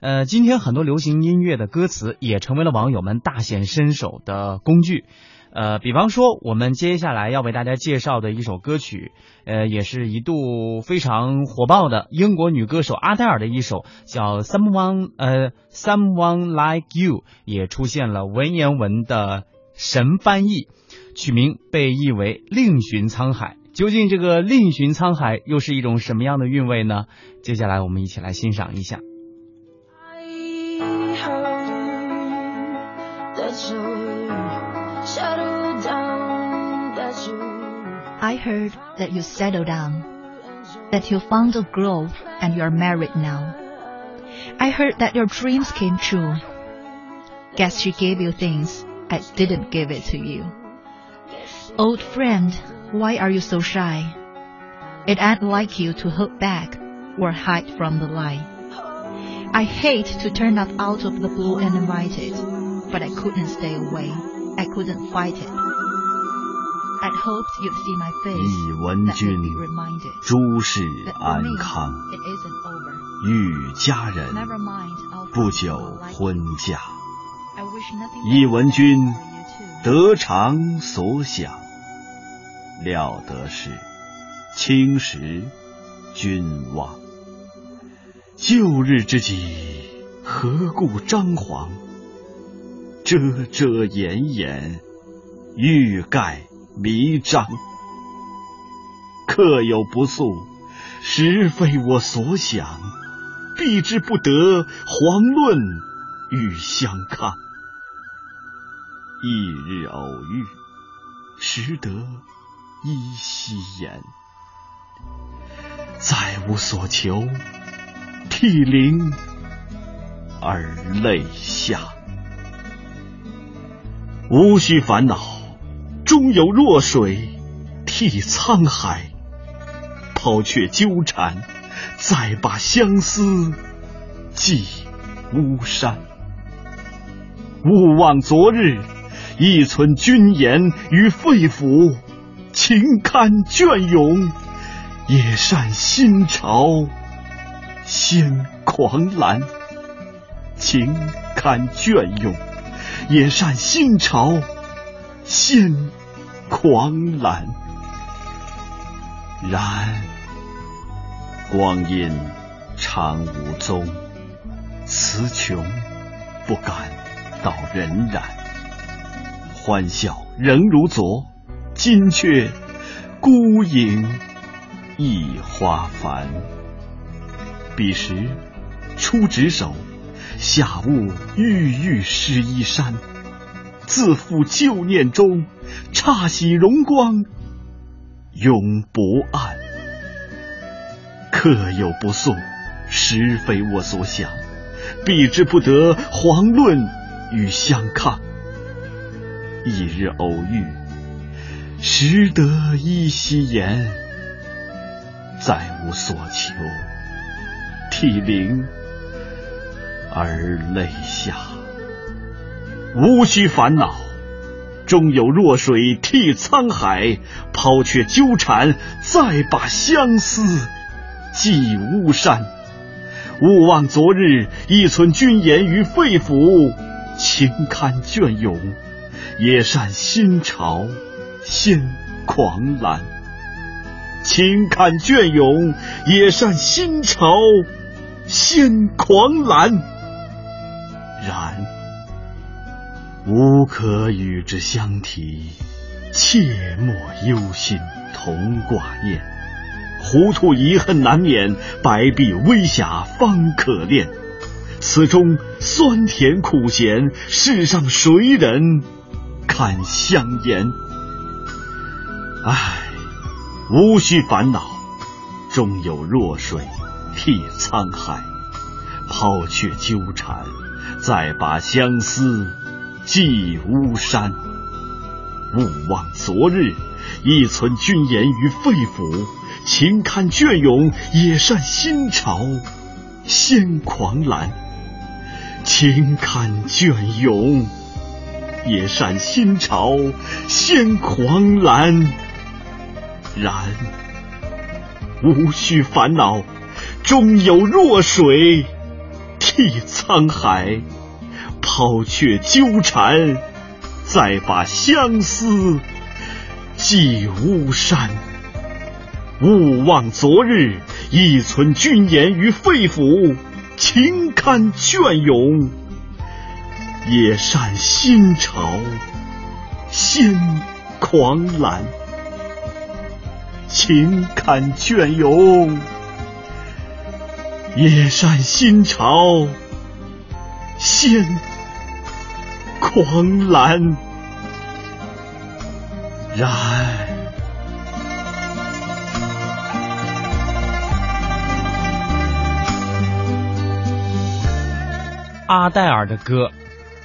呃，今天很多流行音乐的歌词也成为了网友们大显身手的工具。呃，比方说，我们接下来要为大家介绍的一首歌曲，呃，也是一度非常火爆的英国女歌手阿黛尔的一首叫《Someone》呃，《Someone Like You》，也出现了文言文的神翻译，取名被译为“另寻沧海”。究竟这个“另寻沧海”又是一种什么样的韵味呢？接下来我们一起来欣赏一下。I heard that you settled down, that you found a grove and you're married now. I heard that your dreams came true. Guess she gave you things I didn't give it to you. Old friend, why are you so shy? It ain't like you to hold back or hide from the light. I hate to turn up out of the blue and invite it, but I couldn't stay away. I couldn't fight it. I'd hoped you'd see my face. 以闻君，诸事安康。遇佳人，不久婚嫁。以文君，得偿所想。料得是，青石君望。旧日之己，何故张狂？遮遮掩掩，欲盖弥彰。客有不速，实非我所想。避之不得，遑论与相抗。一日偶遇，实得依稀言。再无所求。涕零而泪下，无需烦恼，终有弱水替沧海。抛却纠缠，再把相思寄巫山。勿忘昨日，一存君言于肺腑。情堪隽永，也善心潮。先狂澜，情堪隽永；也善心潮，先狂澜。然光阴长无踪，词穷不敢道荏苒。欢笑仍如昨，今却孤影一花繁。彼时出执手，下悟郁郁湿衣衫。自负旧念中，刹喜荣光永不暗。客有不送，实非我所想。避之不得，遑论与相抗。一日偶遇，实得依稀言。再无所求。涕零而泪下，无需烦恼，终有弱水替沧海。抛却纠缠，再把相思寄巫山。勿忘昨日，一存君言于肺腑。情堪隽永，也善心潮，先狂澜。情堪隽永，也善心潮。先狂澜，然无可与之相提。切莫忧心同挂念，糊涂遗恨难免，白璧微瑕方可恋。此中酸甜苦咸，世上谁人堪相言？唉，无需烦恼，终有弱水。替沧海，抛却纠缠，再把相思寄巫山。勿忘昨日，一存君言于肺腑。情堪隽永，也善心潮，先狂澜。情堪隽永，也善心潮，先狂澜。然无需烦恼。终有弱水替沧海，抛却纠缠，再把相思寄巫山。勿忘昨日，一存君颜于肺腑，情堪隽永。也善新潮，先狂澜，情堪隽永。也善新潮，先狂澜，然。阿黛尔的歌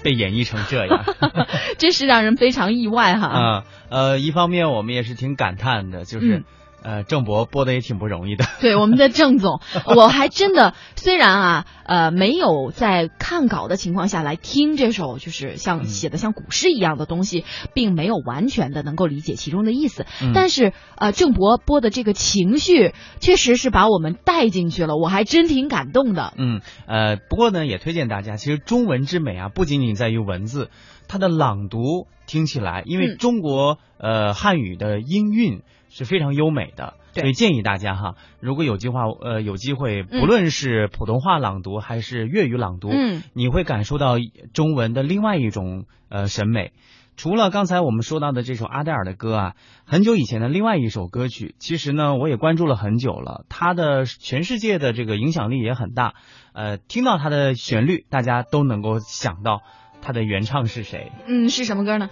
被演绎成这样，真是让人非常意外哈。啊，呃，一方面我们也是挺感叹的，就是。呃，郑博播的也挺不容易的。对，我们的郑总，我还真的虽然啊，呃，没有在看稿的情况下来听这首，就是像写的像古诗一样的东西，并没有完全的能够理解其中的意思。但是呃，郑博播的这个情绪，确实是把我们带进去了，我还真挺感动的。嗯，呃，不过呢，也推荐大家，其实中文之美啊，不仅仅在于文字，它的朗读听起来，因为中国呃汉语的音韵。是非常优美的，所以建议大家哈，如果有计划，呃，有机会，不论是普通话朗读还是粤语朗读，嗯，你会感受到中文的另外一种呃审美。除了刚才我们说到的这首阿黛尔的歌啊，很久以前的另外一首歌曲，其实呢，我也关注了很久了，它的全世界的这个影响力也很大。呃，听到它的旋律，大家都能够想到它的原唱是谁。嗯，是什么歌呢？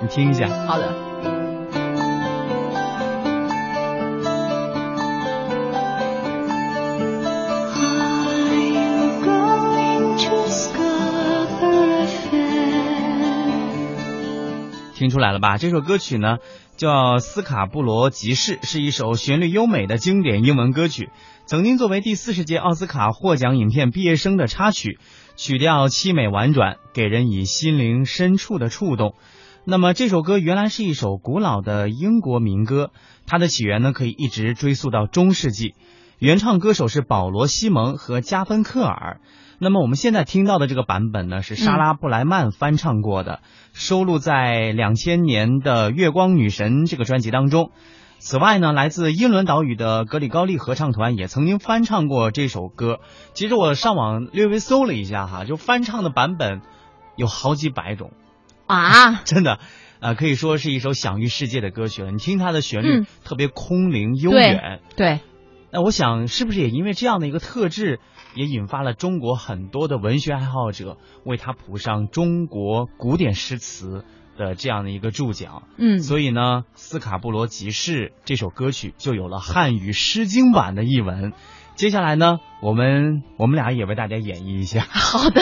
你听一下。好的。听出来了吧？这首歌曲呢叫《斯卡布罗集市》，是一首旋律优美的经典英文歌曲，曾经作为第四十届奥斯卡获奖影片毕业生的插曲，曲调凄美婉转，给人以心灵深处的触动。那么这首歌原来是一首古老的英国民歌，它的起源呢可以一直追溯到中世纪，原唱歌手是保罗·西蒙和加芬克尔。那么我们现在听到的这个版本呢，是莎拉布莱曼翻唱过的，收录在两千年的《月光女神》这个专辑当中。此外呢，来自英伦岛屿的格里高利合唱团也曾经翻唱过这首歌。其实我上网略微搜了一下哈，就翻唱的版本有好几百种啊，真的，呃，可以说是一首享誉世界的歌曲了。你听它的旋律特别空灵悠远，对。那我想，是不是也因为这样的一个特质？也引发了中国很多的文学爱好者为他谱上中国古典诗词的这样的一个注脚。嗯，所以呢，《斯卡布罗集市》这首歌曲就有了汉语诗经版的译文。接下来呢，我们我们俩也为大家演绎一下。好的。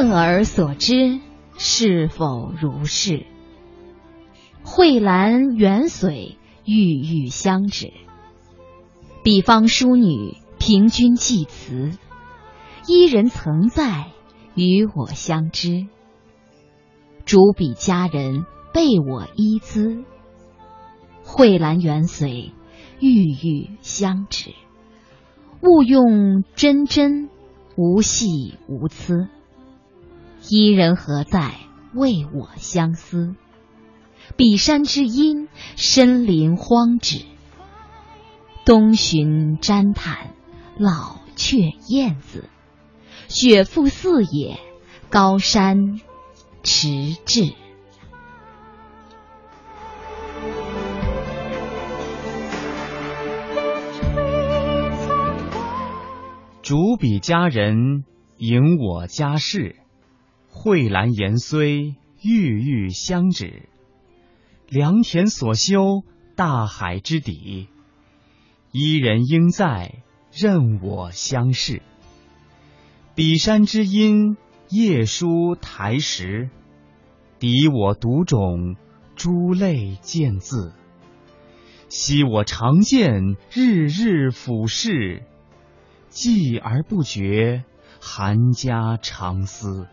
问而所知，是否如是？蕙兰远水，郁郁相止。彼方淑女，凭君寄词。伊人曾在，与我相知。主笔佳人，备我衣姿。蕙兰远水，郁郁相止。勿用真真，无戏无疵。伊人何在？为我相思。彼山之阴，深林荒址。东寻瞻探，老雀燕子。雪覆四野，高山迟滞。主笔佳人。迎我家事，蕙兰言虽郁郁相止，良田所修大海之底，伊人应在，任我相视。彼山之阴，夜书台石，敌我独种，珠泪见字。昔我常见，日日俯视，继而不觉，寒家长思。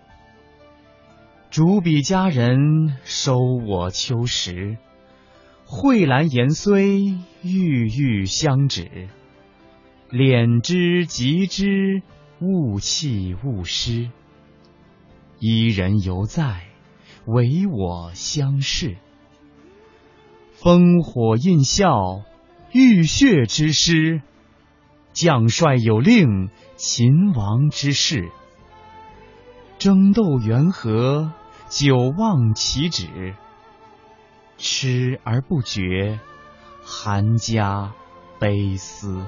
主笔佳人，收我秋时。蕙兰言虽郁郁相止，敛之极之，勿弃勿失。伊人犹在，唯我相视。烽火印笑，浴血之诗；将帅有令，秦王之事。争斗缘何，久望其止。痴而不觉，寒家悲思。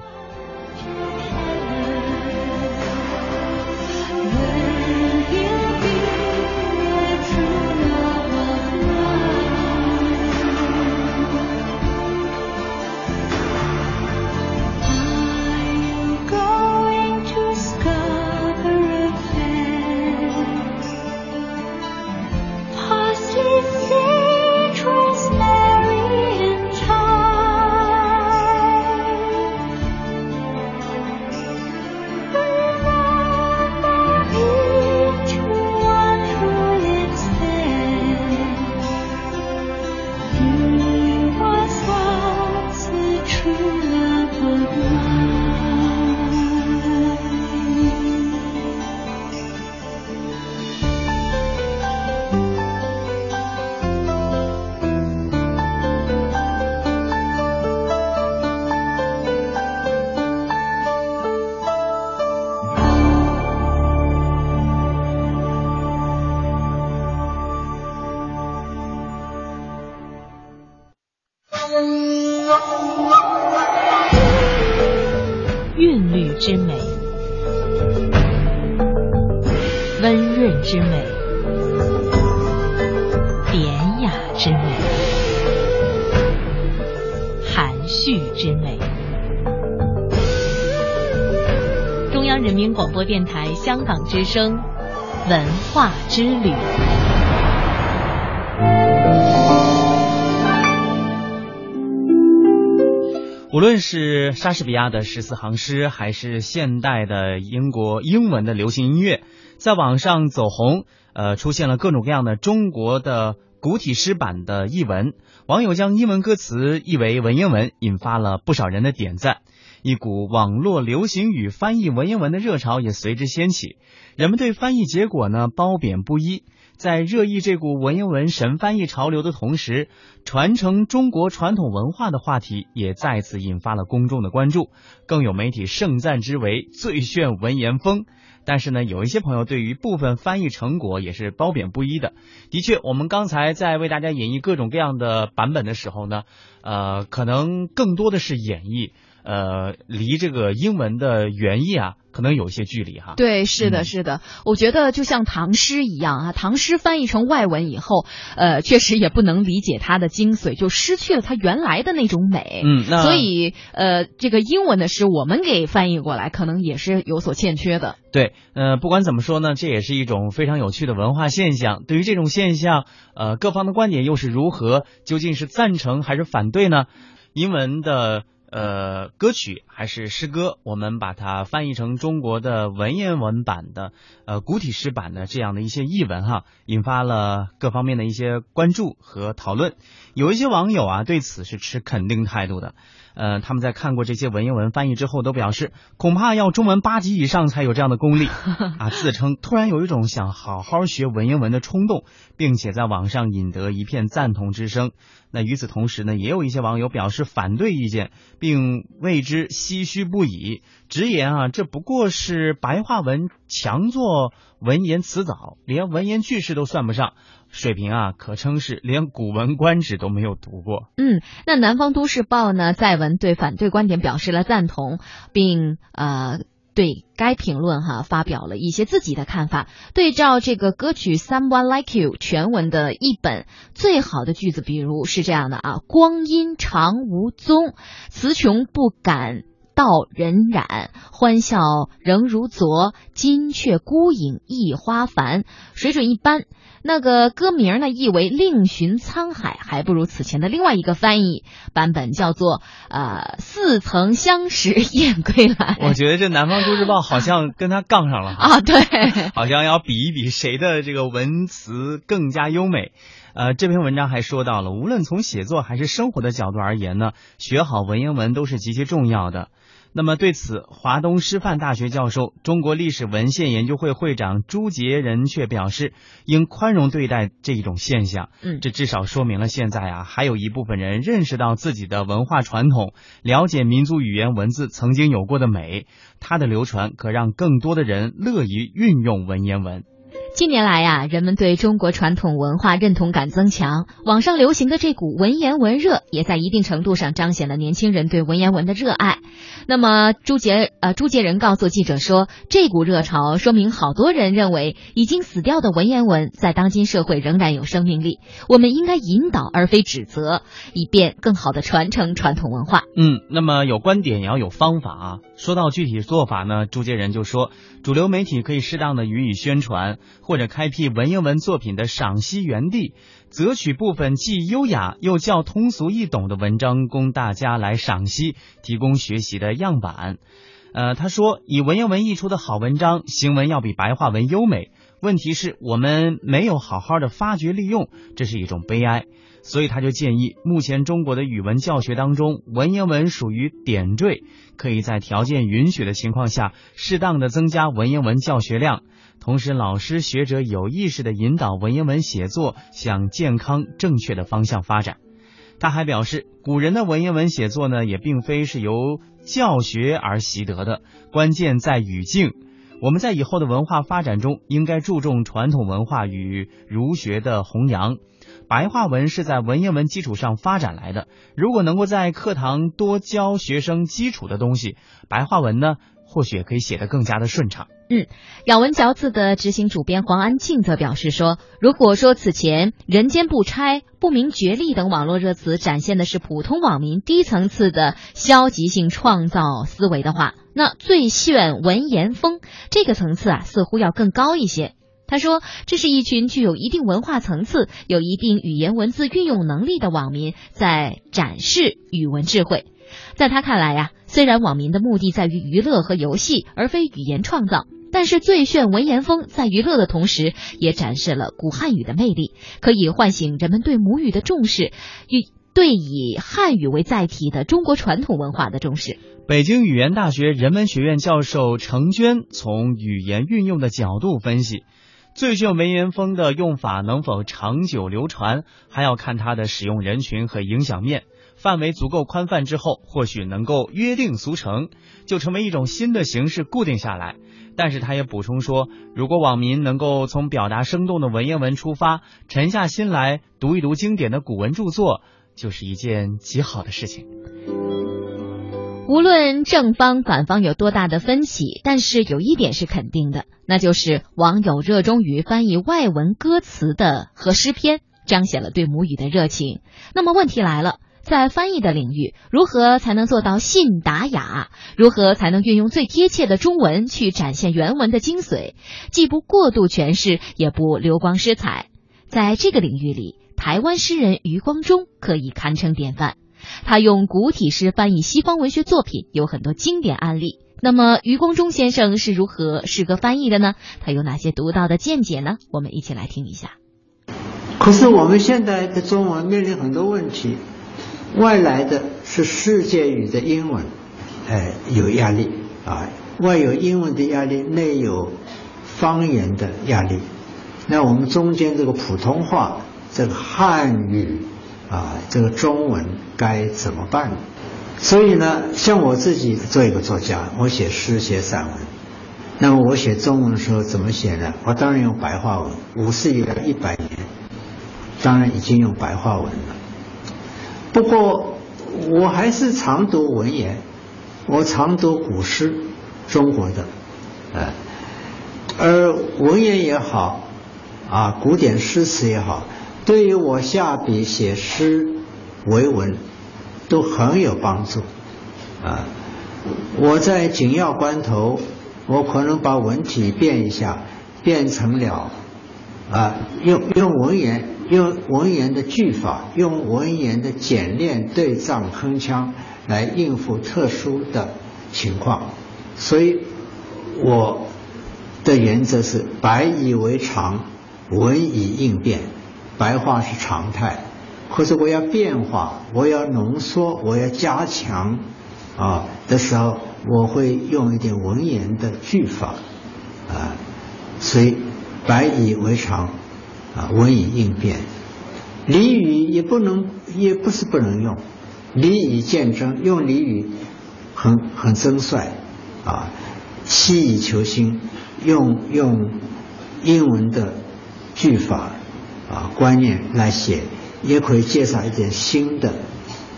之美，典雅之美，含蓄之美。中央人民广播电台香港之声，文化之旅。无论是莎士比亚的十四行诗，还是现代的英国英文的流行音乐，在网上走红，呃，出现了各种各样的中国的古体诗版的译文。网友将英文歌词译为文言文，引发了不少人的点赞。一股网络流行语翻译文言文的热潮也随之掀起，人们对翻译结果呢褒贬不一。在热议这股文言文神翻译潮流的同时，传承中国传统文化的话题也再次引发了公众的关注，更有媒体盛赞之为最炫文言风。但是呢，有一些朋友对于部分翻译成果也是褒贬不一的。的确，我们刚才在为大家演绎各种各样的版本的时候呢，呃，可能更多的是演绎。呃，离这个英文的原意啊，可能有一些距离哈。对，是的，是的。我觉得就像唐诗一样啊，唐诗翻译成外文以后，呃，确实也不能理解它的精髓，就失去了它原来的那种美。嗯，那所以呃，这个英文的诗我们给翻译过来，可能也是有所欠缺的。对，呃，不管怎么说呢，这也是一种非常有趣的文化现象。对于这种现象，呃，各方的观点又是如何？究竟是赞成还是反对呢？英文的。呃，歌曲还是诗歌，我们把它翻译成中国的文言文版的，呃，古体诗版的这样的一些译文哈，引发了各方面的一些关注和讨论。有一些网友啊，对此是持肯定态度的。呃，他们在看过这些文言文翻译之后，都表示恐怕要中文八级以上才有这样的功力 啊！自称突然有一种想好好学文言文的冲动，并且在网上引得一片赞同之声。那与此同时呢，也有一些网友表示反对意见，并为之唏嘘不已，直言啊，这不过是白话文强作文言词藻，连文言句式都算不上。水平啊，可称是连《古文观止》都没有读过。嗯，那南方都市报呢，在文对反对观点表示了赞同，并呃对该评论哈发表了一些自己的看法。对照这个歌曲《Someone Like You》全文的译本，最好的句子比如是这样的啊：光阴长无踪，词穷不敢。道人染，欢笑仍如昨。金雀孤影一花繁，水准一般。那个歌名呢，意为另寻沧海，还不如此前的另外一个翻译版本，叫做呃似曾相识燕归来。我觉得这南方都市报好像跟他杠上了啊，对，好像要比一比谁的这个文词更加优美。呃，这篇文章还说到了，无论从写作还是生活的角度而言呢，学好文言文都是极其重要的。那么对此，华东师范大学教授、中国历史文献研究会会长朱杰仁却表示，应宽容对待这一种现象。嗯，这至少说明了现在啊，还有一部分人认识到自己的文化传统，了解民族语言文字曾经有过的美，它的流传可让更多的人乐于运用文言文。近年来呀，人们对中国传统文化认同感增强，网上流行的这股文言文热，也在一定程度上彰显了年轻人对文言文的热爱。那么朱杰呃朱杰仁告诉记者说，这股热潮说明好多人认为已经死掉的文言文在当今社会仍然有生命力，我们应该引导而非指责，以便更好的传承传统文化。嗯，那么有观点也要有方法啊。说到具体做法呢，朱杰仁就说，主流媒体可以适当的予以宣传。或者开辟文言文作品的赏析园地，择取部分既优雅又较通俗易懂的文章供大家来赏析，提供学习的样板。呃，他说，以文言文译出的好文章，行文要比白话文优美。问题是我们没有好好的发掘利用，这是一种悲哀。所以他就建议，目前中国的语文教学当中，文言文属于点缀，可以在条件允许的情况下，适当的增加文言文教学量。同时，老师学者有意识地引导文言文写作向健康正确的方向发展。他还表示，古人的文言文写作呢，也并非是由教学而习得的，关键在语境。我们在以后的文化发展中，应该注重传统文化与儒学的弘扬。白话文是在文言文基础上发展来的，如果能够在课堂多教学生基础的东西，白话文呢，或许可以写得更加的顺畅。嗯，咬文嚼字的执行主编黄安庆则表示说，如果说此前“人间不拆”“不明觉厉”等网络热词展现的是普通网民低层次的消极性创造思维的话，那“最炫文言风”这个层次啊，似乎要更高一些。他说，这是一群具有一定文化层次、有一定语言文字运用能力的网民在展示语文智慧。在他看来呀，虽然网民的目的在于娱乐和游戏，而非语言创造。但是最炫文言风在娱乐的同时，也展示了古汉语的魅力，可以唤醒人们对母语的重视，与对以汉语为载体的中国传统文化的重视。北京语言大学人文学院教授程娟从语言运用的角度分析，最炫文言风的用法能否长久流传，还要看它的使用人群和影响面。范围足够宽泛之后，或许能够约定俗成，就成为一种新的形式固定下来。但是他也补充说，如果网民能够从表达生动的文言文出发，沉下心来读一读经典的古文著作，就是一件极好的事情。无论正方反方有多大的分歧，但是有一点是肯定的，那就是网友热衷于翻译外文歌词的和诗篇，彰显了对母语的热情。那么问题来了。在翻译的领域，如何才能做到信达雅？如何才能运用最贴切的中文去展现原文的精髓，既不过度诠释，也不流光失彩？在这个领域里，台湾诗人余光中可以堪称典范。他用古体诗翻译西方文学作品，有很多经典案例。那么，余光中先生是如何诗歌翻译的呢？他有哪些独到的见解呢？我们一起来听一下。可是，我们现在的中文面临很多问题。外来的是世界语的英文，哎，有压力啊。外有英文的压力，内有方言的压力。那我们中间这个普通话，这个汉语啊，这个中文该怎么办？所以呢，像我自己做一个作家，我写诗写散文，那么我写中文的时候怎么写呢？我当然用白话文。五四以来一百年，当然已经用白话文了。不过，我还是常读文言，我常读古诗，中国的，呃，而文言也好，啊，古典诗词也好，对于我下笔写诗为文，都很有帮助，啊，我在紧要关头，我可能把文体变一下，变成了，啊，用用文言，用文言的句法，用文言的简练对仗铿锵来应付特殊的情况，所以我的原则是白以为常，文以应变，白话是常态。可是我要变化，我要浓缩，我要加强，啊的时候，我会用一点文言的句法，啊，所以白以为常，啊，文以应变。俚语也不能，也不是不能用，俚语见真，用俚语很很真率，啊，西以求新，用用英文的句法啊观念来写。也可以介绍一点新的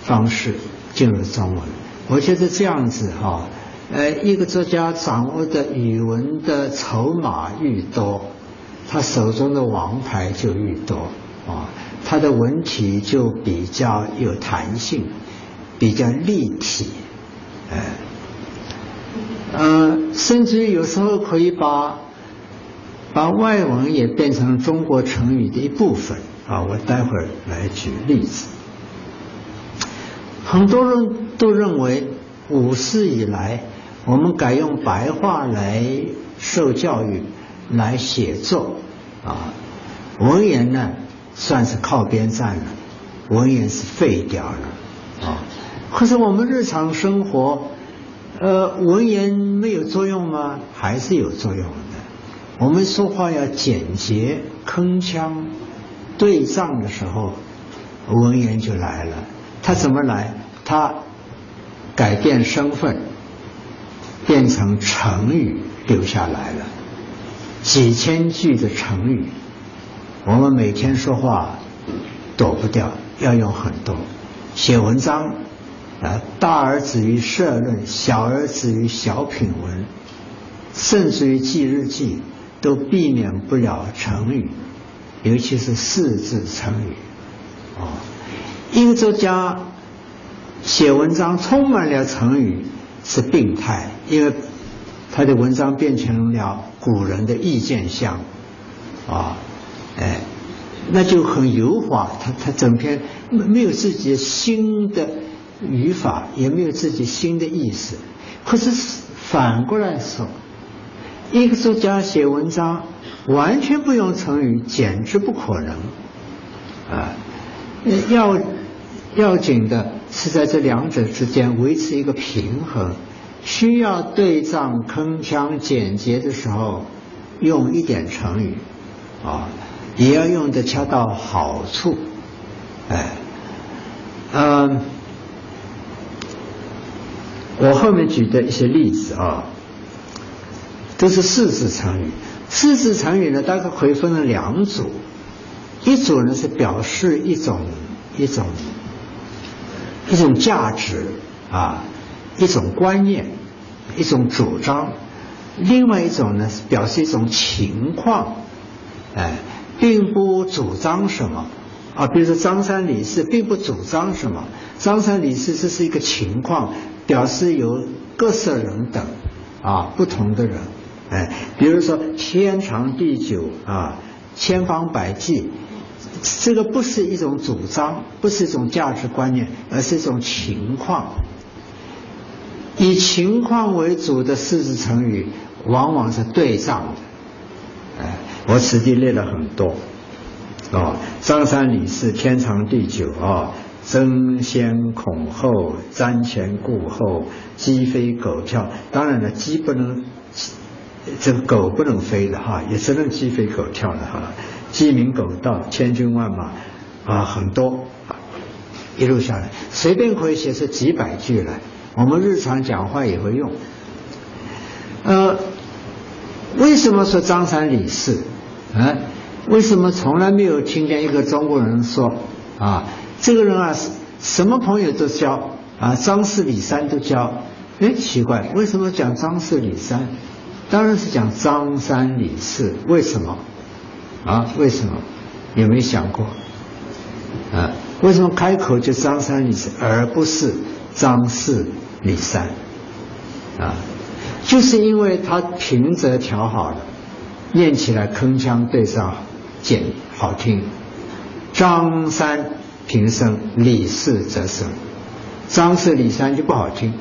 方式进入中文。我觉得这样子哈，呃，一个作家掌握的语文的筹码愈多，他手中的王牌就愈多啊，他的文体就比较有弹性，比较立体，哎，呃，甚至于有时候可以把把外文也变成中国成语的一部分。啊，我待会儿来举例子。很多人都认为，五四以来，我们改用白话来受教育、来写作，啊，文言呢算是靠边站了，文言是废掉了，啊。可是我们日常生活，呃，文言没有作用吗？还是有作用的。我们说话要简洁、铿锵。对仗的时候，文言就来了。他怎么来？他改变身份，变成成语留下来了。几千句的成语，我们每天说话躲不掉，要用很多。写文章啊，大而止于社论，小而止于小品文，甚至于记日记，都避免不了成语。尤其是四字成语，啊，一个作家写文章充满了成语是病态，因为他的文章变成了古人的意见箱，啊，哎，那就很油滑，他他整篇没没有自己新的语法，也没有自己新的意思。可是反过来说，一个作家写文章。完全不用成语，简直不可能啊！要要紧的是在这两者之间维持一个平衡，需要对仗铿锵简洁的时候，用一点成语啊，也要用的恰到好处，哎，嗯，我后面举的一些例子啊，都是四字成语。四字成语呢，大概可以分成两组，一组呢是表示一种一种一种价值啊，一种观念，一种主张；另外一种呢表示一种情况，哎，并不主张什么啊。比如说张三李四，并不主张什么。张三李四这是一个情况，表示有各色人等啊，不同的人。哎，比如说天长地久啊，千方百计，这个不是一种主张，不是一种价值观念，而是一种情况。以情况为主的四字成语，往往是对仗的。哎，我此地列了很多，哦，张三李四，天长地久啊，争先恐后，瞻前顾后，鸡飞狗跳。当然了，鸡不能。这个狗不能飞的哈，也只能鸡飞狗跳的哈。鸡鸣狗盗，千军万马啊，很多一路下来，随便可以写出几百句来。我们日常讲话也会用。呃，为什么说张三李四？啊，为什么从来没有听见一个中国人说啊，这个人啊，什么朋友都交啊，张四李三都交，哎，奇怪，为什么讲张四李三？当然是讲张三李四。为什么？啊，为什么？有没有想过？啊，为什么开口就张三李四，而不是张四李三？啊，就是因为他平仄调好了，念起来铿锵对上，简好听。张三平声，李四则声。张四李三就不好听，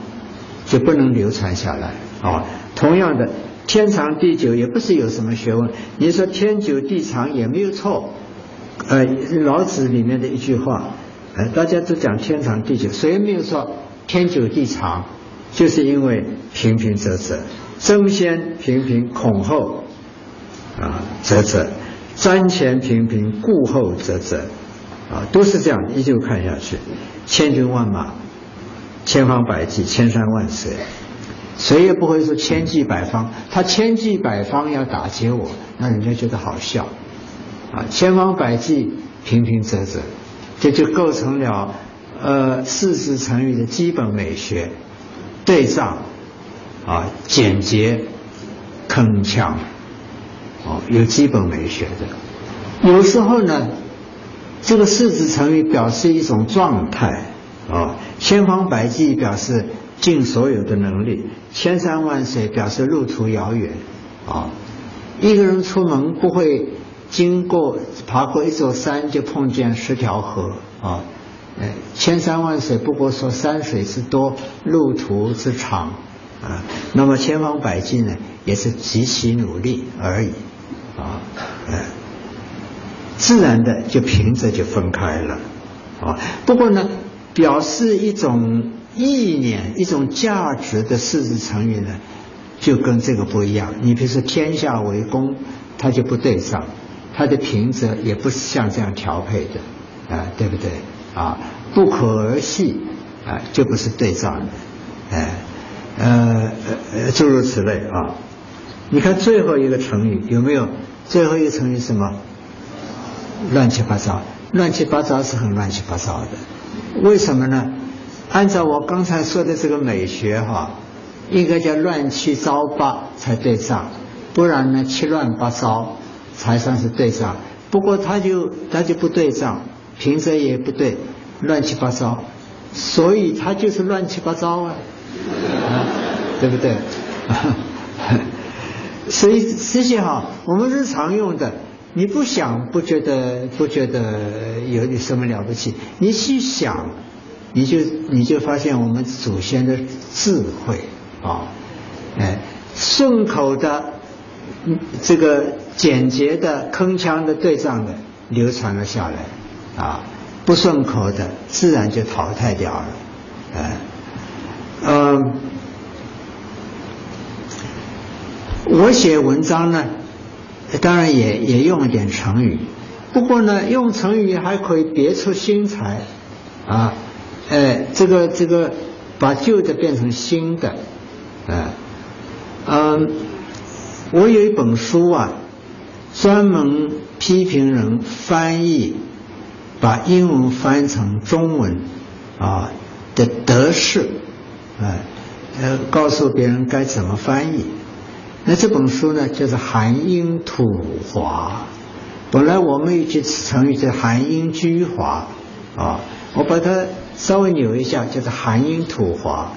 就不能流传下来啊。同样的，天长地久也不是有什么学问。你说天久地长也没有错。呃，老子里面的一句话，呃，大家都讲天长地久，谁没有说天久地长？就是因为平平仄仄，争先平平，恐后啊仄仄，瞻前平平，顾后仄仄，啊，都是这样，依旧看下去，千军万马。千方百计，千山万水，谁也不会说千计百方。他千计百方要打劫我，那人家觉得好笑。啊，千方百计，平平仄仄，这就构成了呃四字成语的基本美学：对仗，啊，简洁，铿锵，哦，有基本美学的。有时候呢，这个四字成语表示一种状态。啊，千方百计表示尽所有的能力，千山万水表示路途遥远。啊，一个人出门不会经过爬过一座山就碰见十条河。啊，千山万水不过说山水之多，路途之长。啊，那么千方百计呢，也是极其努力而已。啊，哎，自然的就凭着就分开了。啊，不过呢。表示一种意念、一种价值的四字成语呢，就跟这个不一样。你比如说“天下为公”，它就不对上，它的平仄也不是像这样调配的，啊，对不对？啊，“不可儿戏”啊，就不是对仗的，哎，呃呃，诸如此类啊。你看最后一个成语有没有？最后一个成语什么？乱七八糟，乱七八糟是很乱七八糟的。为什么呢？按照我刚才说的这个美学哈，应该叫乱七糟八才对仗，不然呢七乱八糟才算是对仗。不过他就他就不对仗，平仄也不对，乱七八糟，所以他就是乱七八糟啊，对不对？所以这些哈，我们日常用的。你不想不觉得不觉得有点什么了不起？你去想，你就你就发现我们祖先的智慧啊，哎，顺口的，这个简洁的铿锵的对仗的流传了下来啊，不顺口的自然就淘汰掉了，哎，嗯，我写文章呢。当然也也用一点成语，不过呢，用成语还可以别出心裁，啊，哎，这个这个把旧的变成新的，啊，嗯，我有一本书啊，专门批评人翻译，把英文翻译成中文啊的得失，啊，呃，告诉别人该怎么翻译。那这本书呢，就是含英吐华。本来我们一句成语叫含英居华，啊，我把它稍微扭一下，就是含英吐华。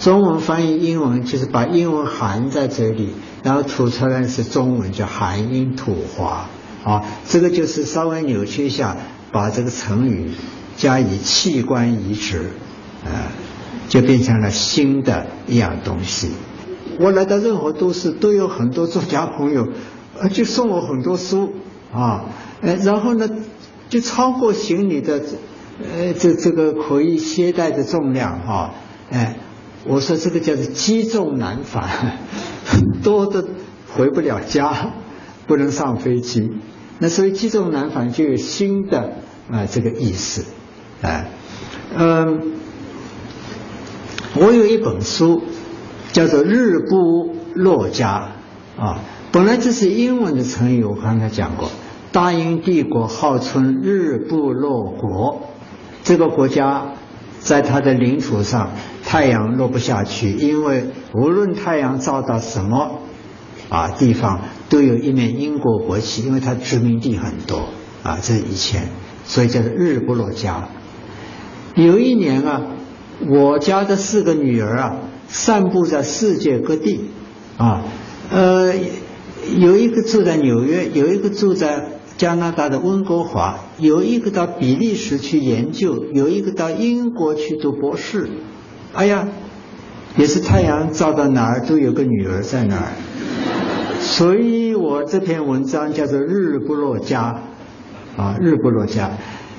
中文翻译英文就是把英文含在这里，然后吐出来是中文，叫含英吐华。啊，这个就是稍微扭曲一下，把这个成语加以器官移植，啊，就变成了新的一样东西。我来到任何都市，都有很多作家朋友，呃，就送我很多书啊，呃，然后呢，就超过行李的，呃，这这个可以携带的重量哈，哎，我说这个叫做积重难返，多的回不了家，不能上飞机，那所以积重难返就有新的啊这个意思，啊，嗯，我有一本书。叫做日不落家啊，本来这是英文的成语，我刚才讲过。大英帝国号称日不落国，这个国家在它的领土上太阳落不下去，因为无论太阳照到什么啊地方，都有一面英国国旗，因为它殖民地很多啊，这是以前，所以叫做日不落家。有一年啊，我家的四个女儿啊，散布在世界各地啊，呃，有一个住在纽约，有一个住在加拿大的温哥华，有一个到比利时去研究，有一个到英国去读博士。哎呀，也是太阳照到哪儿都有个女儿在哪儿，所以我这篇文章叫做“日不落家”，啊，“日不落家”，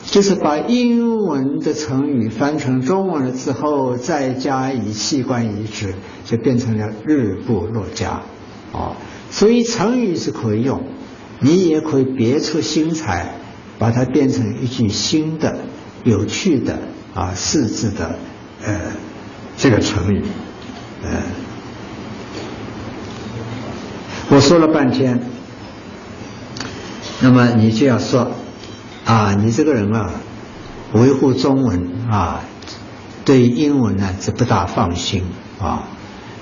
就是把英文的成语翻成中文了之后，再加以器官移植，就变成了“日不落家”，啊，所以成语是可以用，你也可以别出心裁，把它变成一句新的、有趣的啊，四字的，呃。这个成语，呃，我说了半天，那么你就要说，啊，你这个人啊，维护中文啊，对英文呢是不大放心啊，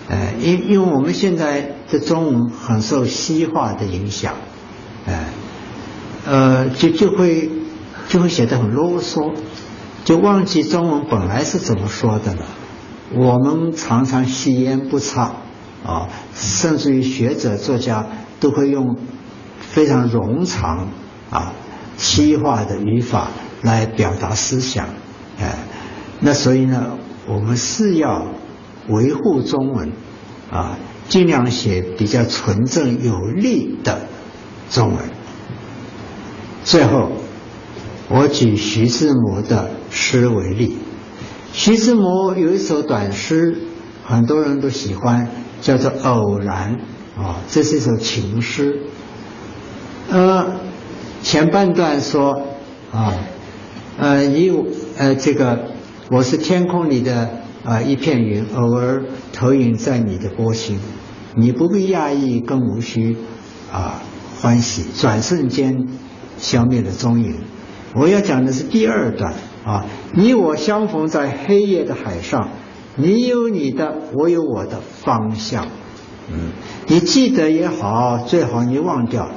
呃，因因为我们现在的中文很受西化的影响，哎，呃，就就会就会写得很啰嗦，就忘记中文本来是怎么说的了。我们常常吸烟不差啊，甚至于学者作家都会用非常冗长啊、西化的语法来表达思想，哎，那所以呢，我们是要维护中文啊，尽量写比较纯正有力的中文。最后，我举徐志摩的诗为例。徐志摩有一首短诗，很多人都喜欢，叫做《偶然》啊，这是一首情诗。呃，前半段说啊，呃，你呃这个我是天空里的啊一片云，偶尔投影在你的波心，你不必讶异，更无需啊欢喜，转瞬间消灭了踪影。我要讲的是第二段。啊，你我相逢在黑夜的海上，你有你的，我有我的方向。嗯，你记得也好，最好你忘掉，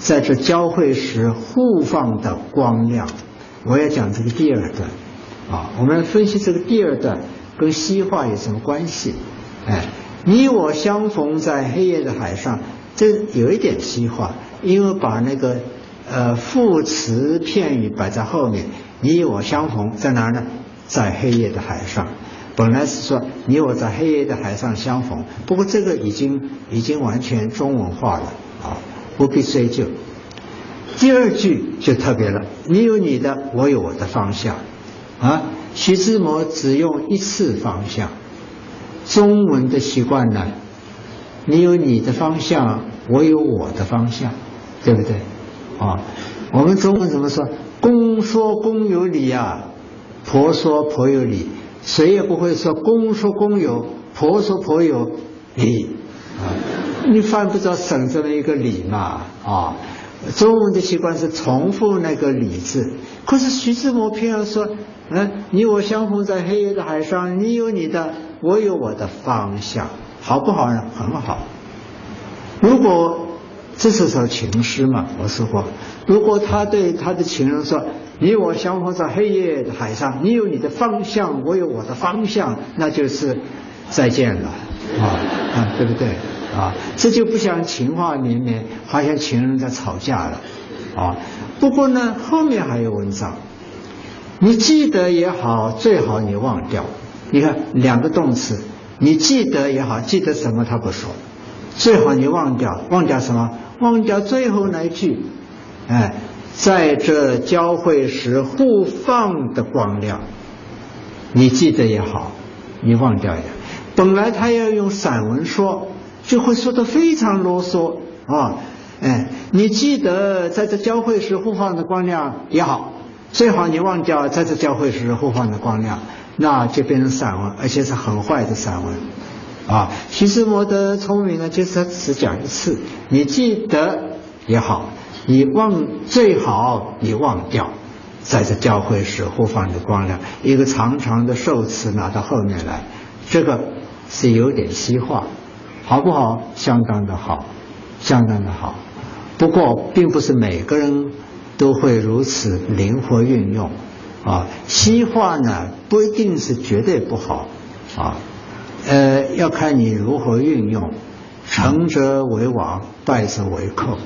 在这交汇时互放的光亮。我要讲这个第二段。啊，我们分析这个第二段跟西化有什么关系？哎，你我相逢在黑夜的海上，这有一点西化，因为把那个呃副词片语摆在后面。你我相逢在哪呢？在黑夜的海上。本来是说你我在黑夜的海上相逢，不过这个已经已经完全中文化了，不必追究。第二句就特别了，你有你的，我有我的方向啊。徐志摩只用一次方向。中文的习惯呢，你有你的方向，我有我的方向，对不对？啊，我们中文怎么说？公说公有理啊，婆说婆有理，谁也不会说公说公有，婆说婆有理。你犯不着省这么一个理嘛啊。中文的习惯是重复那个理字，可是徐志摩偏要说，嗯，你我相逢在黑夜的海上，你有你的，我有我的方向，好不好呢？很好。如果这是首情诗嘛，我说过。如果他对他的情人说：“你我相逢在黑夜的海上，你有你的方向，我有我的方向，那就是再见了，啊啊，对不对？啊，这就不像情话绵绵，好像情人在吵架了，啊。不过呢，后面还有文章，你记得也好，最好你忘掉。你看两个动词，你记得也好，记得什么他不说，最好你忘掉，忘掉什么？忘掉最后那一句。哎，在这交汇时互放的光亮，你记得也好，你忘掉也。本来他要用散文说，就会说的非常啰嗦啊。哎，你记得在这交汇时互放的光亮也好，最好你忘掉在这交汇时互放的光亮，那就变成散文，而且是很坏的散文啊。其实摩的聪明呢，就是他只讲一次，你记得也好。你忘最好你忘掉，在这教会时互放的光亮，一个长长的寿词拿到后面来，这个是有点西化，好不好？相当的好，相当的好。不过，并不是每个人都会如此灵活运用啊。西化呢，不一定是绝对不好啊，呃，要看你如何运用。成者为王，败者为寇。